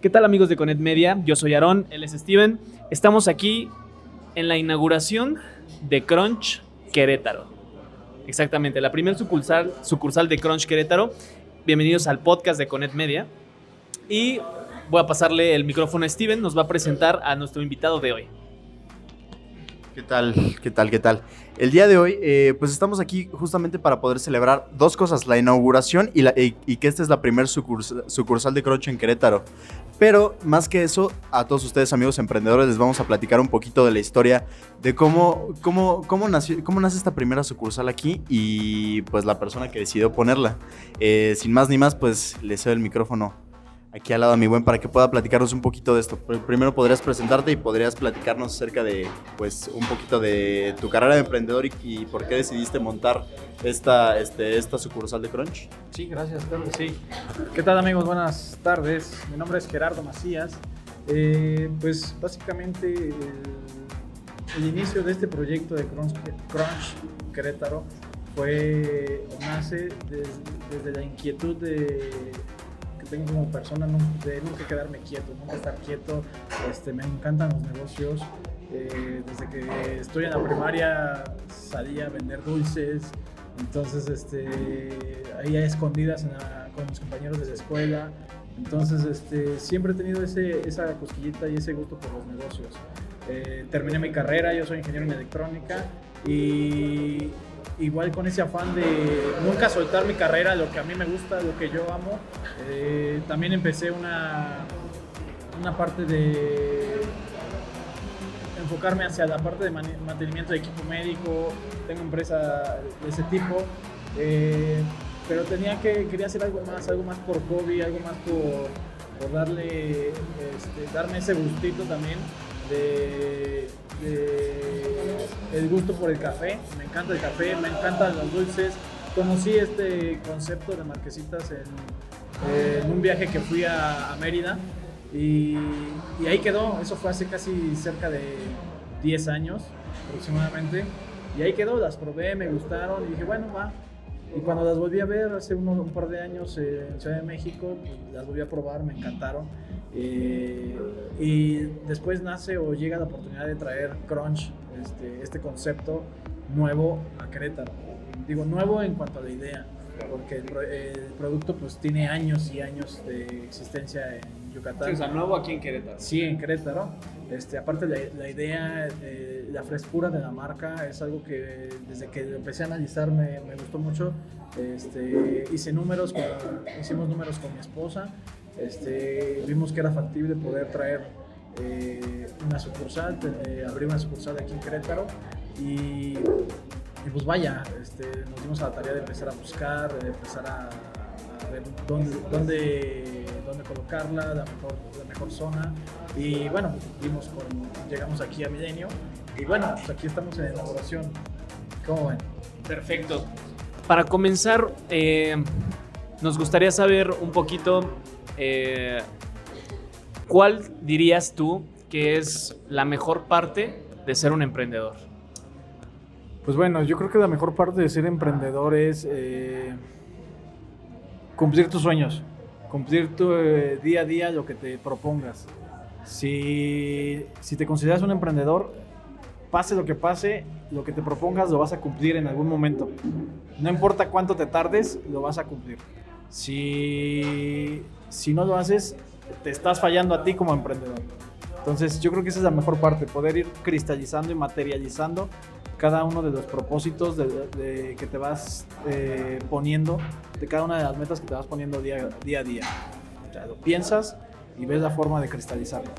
¿Qué tal amigos de Conet Media? Yo soy Aarón, él es Steven. Estamos aquí en la inauguración de Crunch Querétaro. Exactamente, la primera sucursal, sucursal de Crunch Querétaro. Bienvenidos al podcast de Conet Media. Y voy a pasarle el micrófono a Steven, nos va a presentar a nuestro invitado de hoy. ¿Qué tal? ¿Qué tal? ¿Qué tal? El día de hoy, eh, pues estamos aquí justamente para poder celebrar dos cosas, la inauguración y, que esta es la primera sucursal, de Crunch en Querétaro. Pero más que eso, a todos ustedes amigos emprendedores les vamos a platicar un poquito de la historia de cómo, cómo, cómo, nació, cómo nace esta primera sucursal aquí y pues la persona que decidió ponerla. Eh, sin más ni más, pues le cedo el micrófono aquí al lado a mi buen para que pueda platicarnos un poquito de esto. Pr- Primero podrías presentarte y podrías platicarnos acerca de, pues, un poquito de tu carrera de emprendedor y, por qué decidiste montar esta, este, esta sucursal de Crunch. Sí, gracias, claro sí. ¿Qué tal amigos? Buenas tardes. Mi nombre es Gerardo Macías. Eh, pues básicamente el, inicio de este proyecto de Crunch, Querétaro fue, nace des- desde la inquietud de, tengo como persona nun- de nunca quedarme quieto, nunca estar quieto. Este, me encantan los negocios. Eh, desde que estoy en la primaria salía a vender dulces, entonces, este, ahí a escondidas en la- con mis compañeros de la escuela. Entonces, este, siempre he tenido ese, esa cosquillita y ese gusto por los negocios. Eh, terminé mi carrera, yo soy ingeniero en electrónica y igual con ese afán de nunca soltar mi carrera, lo que a mí me gusta, lo que yo amo. eh, también empecé una, una parte de enfocarme hacia la parte de mantenimiento de equipo médico, tengo empresa de ese tipo, eh, pero tenía que, quería hacer algo más, algo más por hobby, algo más por, por darle, este, darme ese gustito también de, el gusto por el café, me encanta el café, me encantan los dulces, conocí este concepto de marquesitas en, un viaje que fui a, a Mérida y, y ahí quedó, eso fue hace casi cerca de 10 años aproximadamente. Y ahí quedó, las probé, me gustaron y dije, bueno, va. Y cuando las volví a ver hace unos, un par de años eh, en Ciudad de México, pues, las volví a probar, me encantaron. Eh, y después nace o llega la oportunidad de traer Crunch, este, este concepto nuevo a Querétaro. Digo nuevo en cuanto a la idea, porque el, el producto pues tiene años y años de existencia en Yucatán. nuevo aquí en Querétaro. Sí, en Querétaro. Este, aparte la, la idea, eh, la frescura de la marca es algo que desde que empecé a analizar me, me gustó mucho. Este, hice números, con- hicimos números con mi esposa. Este, vimos que era factible poder traer eh, una sucursal, eh, abrir una sucursal aquí en Querétaro y, y pues vaya, este, nos dimos a la tarea de empezar a buscar, de empezar a, a ver dónde colocarla, la mejor, la mejor zona. Y bueno, vimos con, llegamos aquí a Milenio y bueno, pues aquí estamos en elaboración. ¿Cómo ven? Perfecto. Para comenzar, eh, nos gustaría saber un poquito eh, cuál dirías tú que es la mejor parte de ser un emprendedor. Pues bueno, yo creo que la mejor parte de ser emprendedor es eh, cumplir tus sueños, cumplir tu eh, día a día lo que te propongas. Si, si te consideras un emprendedor, pase lo que pase, lo que te propongas lo vas a cumplir en algún momento. No importa cuánto te tardes, lo vas a cumplir. Si, si no lo haces, te estás fallando a ti como emprendedor. Entonces yo creo que esa es la mejor parte, poder ir cristalizando y materializando cada uno de los propósitos de, de- que te vas eh, poniendo, de cada una de las metas que te vas poniendo día, día a día. O sea, lo piensas y ves la forma de cristalizarlo.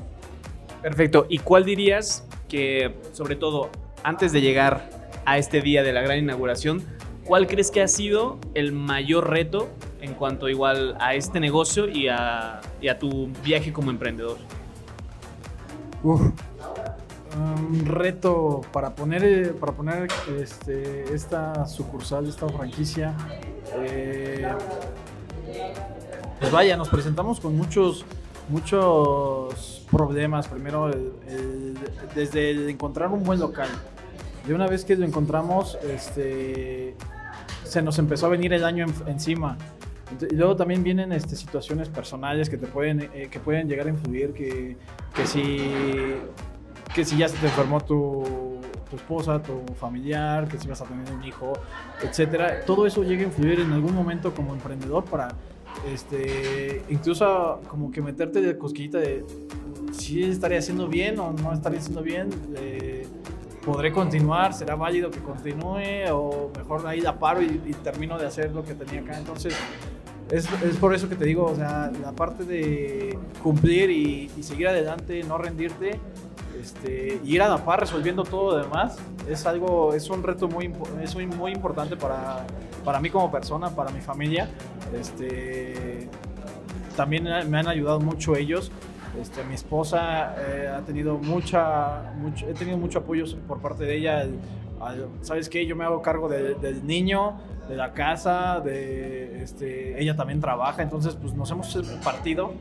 Perfecto. ¿Y cuál dirías que, sobre todo, antes de llegar a este día de la gran inauguración, cuál crees que ha sido el mayor reto en cuanto igual a este negocio y a, y a tu viaje como emprendedor? Uf. Un reto para poner, para poner este, esta sucursal, esta franquicia. eh, pues vaya, nos presentamos con muchos, muchos problemas. Primero, desde el encontrar un buen local. De una vez que lo encontramos, este, se nos empezó a venir el año en- encima. Y luego también vienen este, situaciones personales que te pueden, eh, que pueden llegar a influir, que, que, si, que si ya se te enfermó tu, tu esposa, tu familiar, que si vas a tener un hijo, etcétera. Todo eso llega a influir en algún momento como emprendedor para este, incluso como que meterte de cosquillita de si estaría haciendo bien o no estaría haciendo bien. eh, ¿Podré continuar? ¿Será válido que continúe? ¿O mejor ahí la paro y, y termino de hacer lo que tenía acá? Entonces, es, es por eso que te digo, o sea, la parte de cumplir y, y seguir adelante, no rendirte, este, y ir a la par resolviendo todo lo demás, es algo, es un reto muy, es muy, muy importante para, para mí como persona, para mi familia. Este, también me han ayudado mucho ellos. Este, mi esposa eh, ha tenido mucha, mucho, he tenido mucho apoyo por parte de ella. al- al- ¿Sabes qué? Yo me hago cargo de- del niño, de la casa, de, este, ella también trabaja, entonces pues nos hemos partido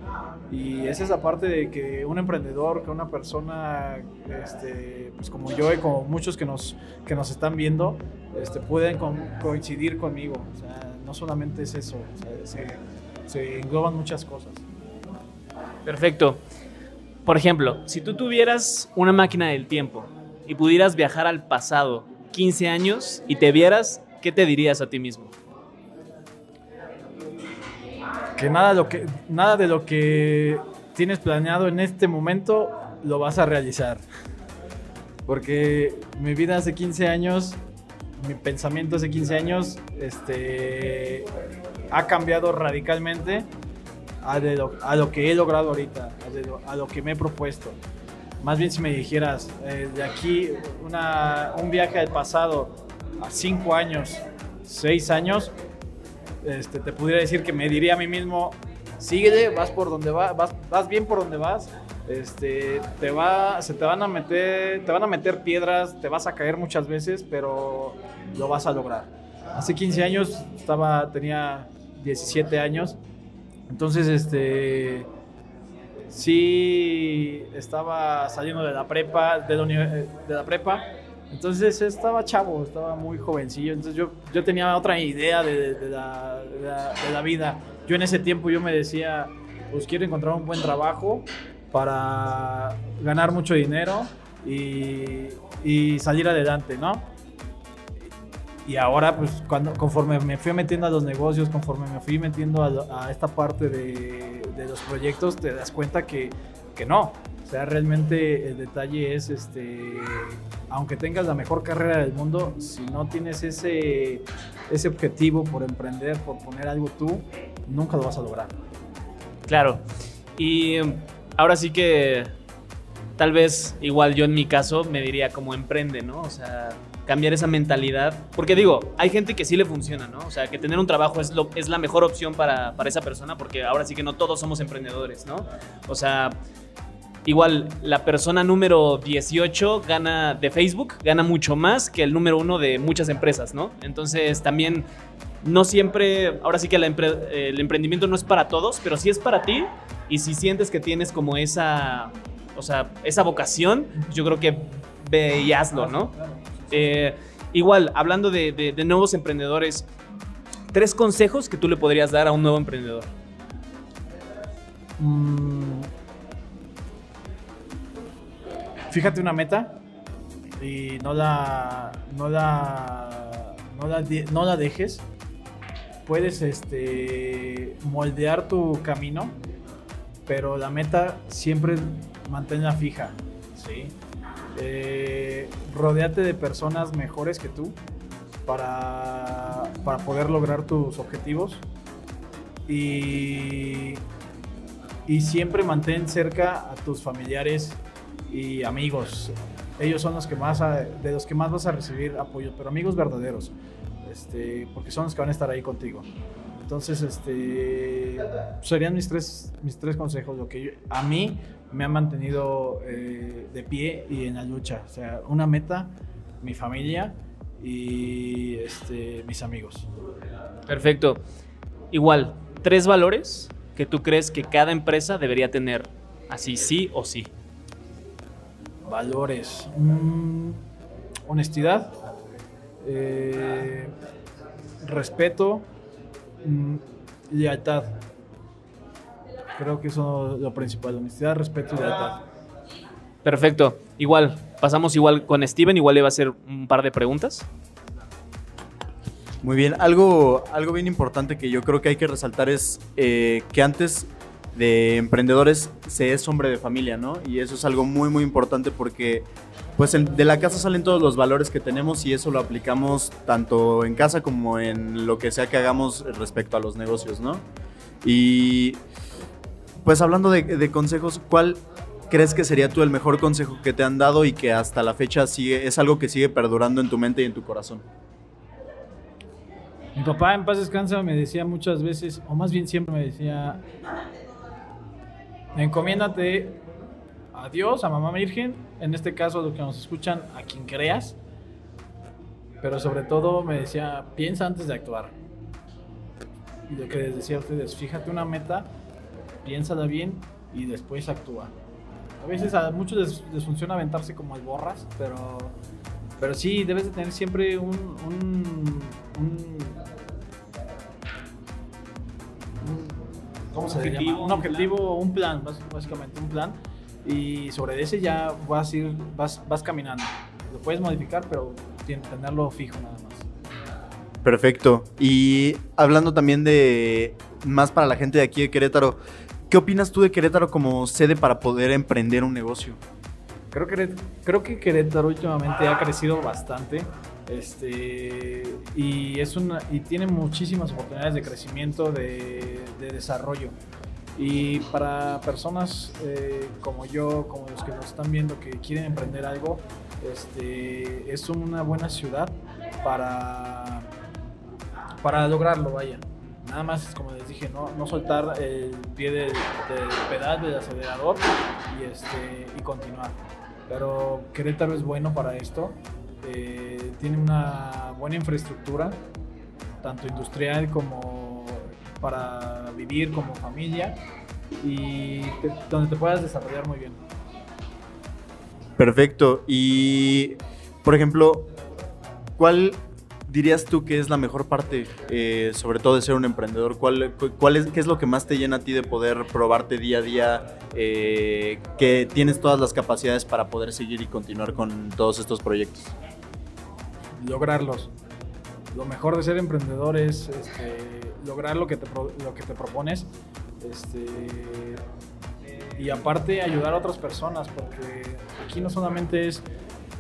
y esa es la parte de que un emprendedor, que una persona este, pues como yo y como muchos que nos, que nos están viendo, este, pueden coincidir conmigo. No solamente es eso, se engloban muchas cosas. Perfecto. Por ejemplo, si tú tuvieras una máquina del tiempo y pudieras viajar al pasado 15 años y te vieras, ¿qué te dirías a ti mismo? que nada, lo que nada de lo que tienes planeado en este momento lo vas a realizar. Porque mi vida hace 15 años, mi pensamiento hace 15 años, este, ha cambiado radicalmente a, de lo, a lo que he logrado ahorita, a, de lo, a lo que me he propuesto. Más bien si me dijeras, eh, de aquí una, un viaje al pasado a 5 años, 6 años, este, te pudiera decir que me diría a mí mismo, síguele, vas por donde vas, vas, bien por donde vas, este, te va, se te van a meter, te van a meter piedras, te vas a caer muchas veces, pero lo vas a lograr. Hace 15 años estaba, tenía 17 años, entonces, este, sí estaba saliendo de la prepa, de la prepa. Entonces estaba chavo, estaba muy jovencillo. Entonces yo, yo tenía otra idea de, de la, de la- de la vida. Yo en ese tiempo yo me decía, pues quiero encontrar un buen trabajo para ganar mucho dinero y, y salir adelante, ¿no? Y ahora, pues, cuando, conforme me fui metiendo a los negocios, conforme me fui metiendo a, esta parte de los proyectos, te das cuenta que, que no. O sea, realmente el detalle es, este, aunque tengas la mejor carrera del mundo, si no tienes ese, ese objetivo por emprender, por poner algo tú, nunca lo vas a lograr. Claro. Y ahora sí que tal vez igual yo en mi caso me diría como emprende, ¿no? O sea, cambiar esa mentalidad. Porque digo, hay gente que sí le funciona, ¿no? O sea, que tener un trabajo es, lo, es la mejor opción para, para esa persona porque ahora sí que no todos somos emprendedores, ¿no? O sea, igual la persona número 18 gana de Facebook, gana mucho más que el número uno de muchas empresas, ¿no? Entonces también no siempre, ahora sí que la empre- el emprendimiento no es para todos, pero sí es para ti. Y si sientes que tienes como esa, o sea, esa vocación, yo creo que ve y hazlo, ¿no? Eh, igual, hablando de nuevos emprendedores, tres consejos que tú le podrías dar a un nuevo emprendedor. Mm, fíjate una meta y no la no la no la, no la dejes. Puedes este moldear tu camino pero la meta siempre manténla fija sí Eh, rodéate de personas mejores que tú para, para poder lograr tus objetivos y y siempre mantén cerca a tus familiares y amigos. Ellos son los que más de los que más vas a recibir apoyo, pero amigos verdaderos, este, porque son los que van a estar ahí contigo. Entonces, este, serían mis tres, mis tres consejos, lo que a mí me ha mantenido eh, de pie y en la lucha. O sea, una meta, mi familia y este, mis amigos. Perfecto. Igual, tres valores que tú crees que cada empresa debería tener, así sí o sí. Valores. Mm, honestidad. eh, respeto. mm, lealtad. Creo que eso es lo principal, honestidad, respeto y lealtad. Perfecto. Igual, pasamos igual con Steven, igual le va a hacer un par de preguntas. Muy bien, algo, algo bien importante que yo creo que hay que resaltar es eh, que antes de emprendedores se es hombre de familia, ¿no? Y eso es algo muy, muy importante porque pues de la casa salen todos los valores que tenemos y eso lo aplicamos tanto en casa como en lo que sea que hagamos respecto a los negocios, ¿no? Y pues hablando de, de consejos, ¿cuál crees que sería tú el mejor consejo que te han dado y que hasta la fecha sigue, es algo que sigue perdurando en tu mente y en tu corazón? Mi papá en paz descansa me decía muchas veces, o más bien siempre me decía, encomiéndate a Dios, a Mamá Virgen, en este caso los que nos escuchan, a quien creas, pero sobre todo me decía, piensa antes de actuar. Y lo que les decía a ustedes, fíjate una meta, piénsala bien y después actúa. A veces a muchos les, funciona aventarse como al borras, pero, pero sí, debes de tener siempre un- ¿cómo se Objetivo, llama? Un un objetivo, un plan, bás- básicamente un plan. Y sobre ese ya vas a ir, vas, vas caminando. Lo puedes modificar, pero tenerlo fijo nada más. Perfecto. Y hablando también de más para la gente de aquí de Querétaro, ¿qué opinas tú de Querétaro como sede para poder emprender un negocio? Creo que, creo que Querétaro últimamente ha crecido bastante. Este, y, es una, y tiene muchísimas oportunidades de crecimiento, de, de desarrollo. Y para personas eh, como yo, como los que nos están viendo, que quieren emprender algo, este, es una buena ciudad para, para lograrlo, vaya. Nada más, como les dije, no, no soltar el pie del, del pedal, del acelerador y, este, y continuar. Pero Querétaro es bueno para esto. eh, tiene una buena infraestructura, tanto industrial como para vivir como familia, y donde te puedas desarrollar muy bien. Perfecto. Y, por ejemplo, ¿cuál dirías tú que es la mejor parte, eh, sobre todo de ser un emprendedor? ¿Cuál, cu- cuál es, ¿Qué es lo que más te llena a ti de poder probarte día a día? eh, que tienes todas las capacidades para poder seguir y continuar con todos estos proyectos. Lograrlos. Lo mejor de ser emprendedor es este, lograr lo que te, lo que te propones. Este, y aparte ayudar a otras personas, porque aquí no solamente es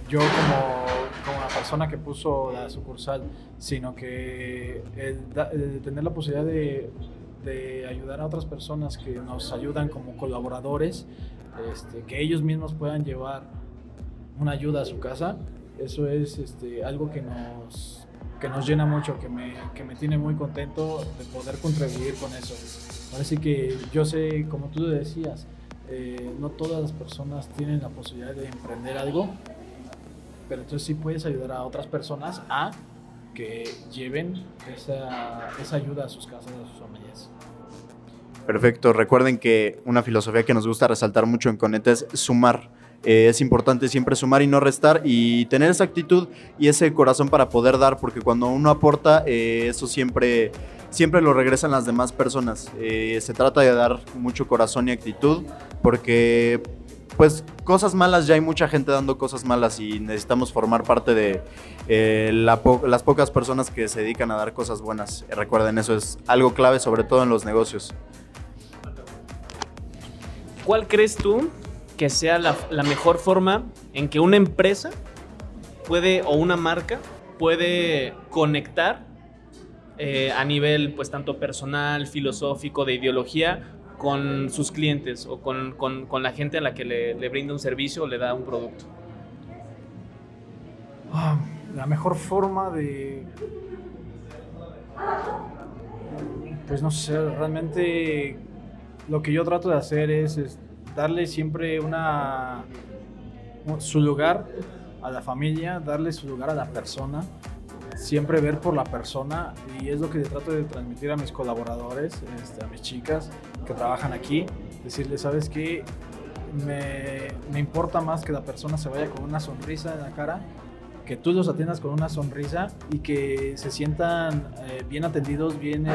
yo como, como la persona que puso la sucursal, sino que tener la posibilidad de, de ayudar a otras personas que nos ayudan como colaboradores, este, que ellos mismos puedan llevar una ayuda a su casa, eso es este, algo que nos, que nos llena mucho, que me, que me tiene muy contento de poder contribuir con eso. Parece que yo sé, como tú decías, eh, no todas las personas tienen la posibilidad de emprender algo, pero entonces sí puedes ayudar a otras personas a que lleven esa, esa ayuda a sus casas, a sus familias. Perfecto. Recuerden que una filosofía que nos gusta resaltar mucho en Coneta es sumar. Eh, es importante siempre sumar y no restar y tener esa actitud y ese corazón para poder dar, porque cuando uno aporta, eh, eso siempre, siempre lo regresan las demás personas. Eh, se trata de dar mucho corazón y actitud, porque pues cosas malas, ya hay mucha gente dando cosas malas y necesitamos formar parte de eh, la po- las pocas personas que se dedican a dar cosas buenas. Eh, recuerden, eso es algo clave, sobre todo en los negocios. ¿Cuál crees tú que sea la, mejor forma en que una empresa puede o una marca puede conectar eh, a nivel pues tanto personal, filosófico, de ideología con sus clientes o con, con- la gente a la que le, brinda un servicio o le da un producto? Ah, La mejor forma de... Pues no sé, realmente lo que yo trato de hacer es darle siempre una su lugar a la familia, darle su lugar a la persona, siempre ver por la persona y es lo que trato de transmitir a mis colaboradores, este, a mis chicas que trabajan aquí, decirles, ¿sabes qué? Me, me importa más que la persona se vaya con una sonrisa en la cara que tú los atiendas con una sonrisa y que se sientan eh, bien atendidos, bien,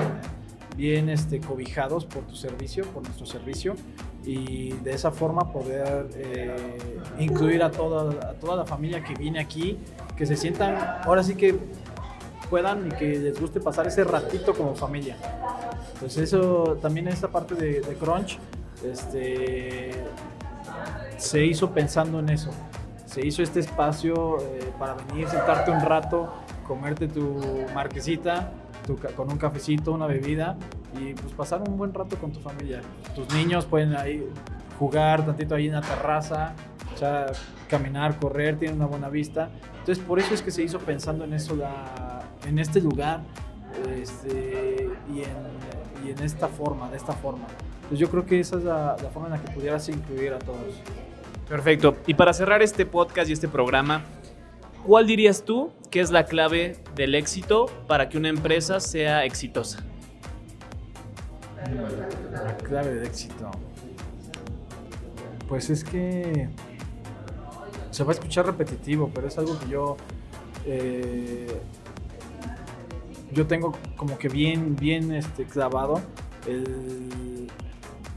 bien este, cobijados por tu servicio, por nuestro servicio, y de esa forma poder eh, incluir a toda, a toda la familia que viene aquí, que se sientan, ahora sí que puedan y que les guste pasar ese ratito como familia. Entonces eso también esta parte de, de Crunch este, se hizo pensando en eso. Se hizo este espacio eh, para venir, sentarte un rato, comerte tu marquesita tu con un cafecito, una bebida y pues pasar un buen rato con tu familia. Tus niños pueden ahí jugar tantito ahí en la terraza, o sea, caminar, correr, tienen una buena vista. Entonces por eso es que se hizo pensando en eso, la, en este lugar este, y, en, y en esta forma, de esta forma. Pues yo creo que esa es la, la forma en la que pudieras incluir a todos. Perfecto. Y para cerrar este podcast y este programa, ¿cuál dirías tú que es la clave del éxito para que una empresa sea exitosa? La clave de éxito. Pues es que se va a escuchar repetitivo, pero es algo que yo eh, yo tengo como que bien bien este clavado el,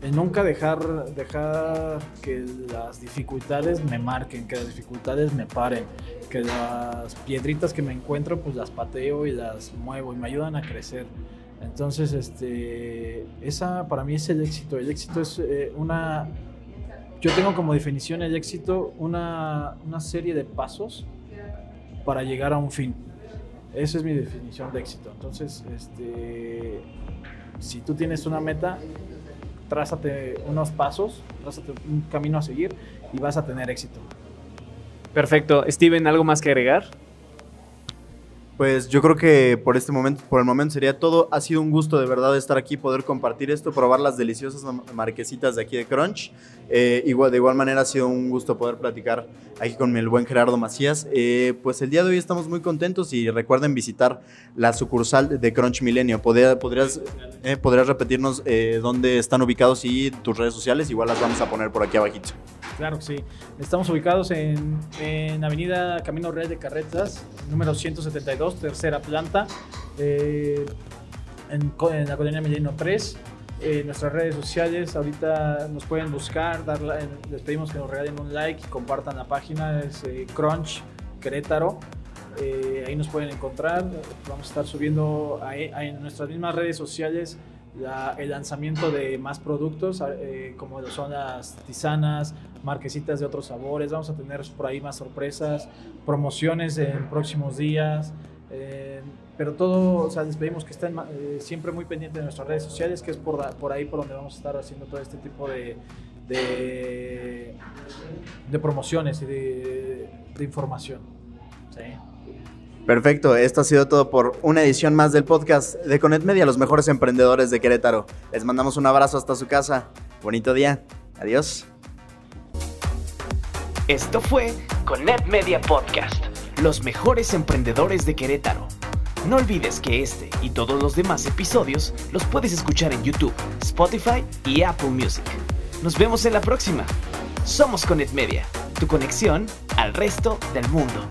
el nunca dejar dejar que las dificultades me marquen, que las dificultades me paren, que las piedritas que me encuentro pues las pateo y las muevo y me ayudan a crecer. Entonces, este, esa para mí es el éxito. El éxito es eh, una, yo tengo como definición el éxito una, una serie de pasos para llegar a un fin. Esa es mi definición de éxito. Entonces, este, si tú tienes una meta, trázate unos pasos, trázate un camino a seguir y vas a tener éxito. Perfecto. Steven, ¿algo más que agregar? Pues yo creo que por este momento, por el momento sería todo. Ha sido un gusto de verdad estar aquí, poder compartir esto, probar las deliciosas ma- marquesitas de aquí de Crunch. Eh, de igual manera ha sido un gusto poder platicar aquí con el buen Gerardo Macías. Eh, pues el día de hoy estamos muy contentos y recuerden visitar la sucursal de Crunch Milenio. Podría- podrías, eh, podrías repetirnos eh, dónde están ubicados y tus redes sociales. Igual las vamos a poner por aquí abajito. Claro que sí. Estamos ubicados en, en Avenida Camino Real de Carretas, número 172, tercera planta, eh, en, la colonia Milenio 3. Eh, nuestras redes sociales, ahorita nos pueden buscar, la- les pedimos que nos regalen un like y compartan la página, es eh, Crunch Querétaro. Eh, ahí nos pueden encontrar. Vamos a estar subiendo en nuestras mismas redes sociales el lanzamiento de más productos, eh, como son las tisanas, marquesitas de otros sabores. Vamos a tener por ahí más sorpresas, promociones en próximos días. eh, pero todo, o sea, les pedimos que estén eh, siempre muy pendientes de nuestras redes sociales, que es por, ahí por donde vamos a estar haciendo todo este tipo de, de, de promociones y de, de información. Sí. Perfecto, esto ha sido todo por una edición más del podcast de Conet Media, los mejores emprendedores de Querétaro. Les mandamos un abrazo hasta su casa. Bonito día. Adiós. Esto fue Conet Media Podcast, los mejores emprendedores de Querétaro. No olvides que este y todos los demás episodios los puedes escuchar en YouTube, Spotify y Apple Music. Nos vemos en la próxima. Somos Conet Media, tu conexión al resto del mundo.